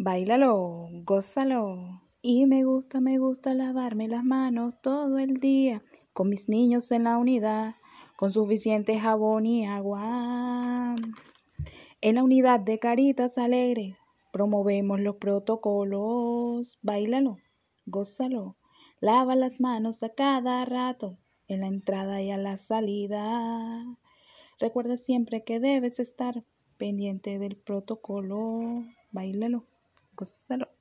Bailalo, gózalo. Y me gusta, me gusta lavarme las manos todo el día con mis niños en la unidad, con suficiente jabón y agua. En la unidad de Caritas Alegres promovemos los protocolos. Bailalo, gózalo. Lava las manos a cada rato, en la entrada y a la salida. Recuerda siempre que debes estar pendiente del protocolo. Bailalo, gózalo.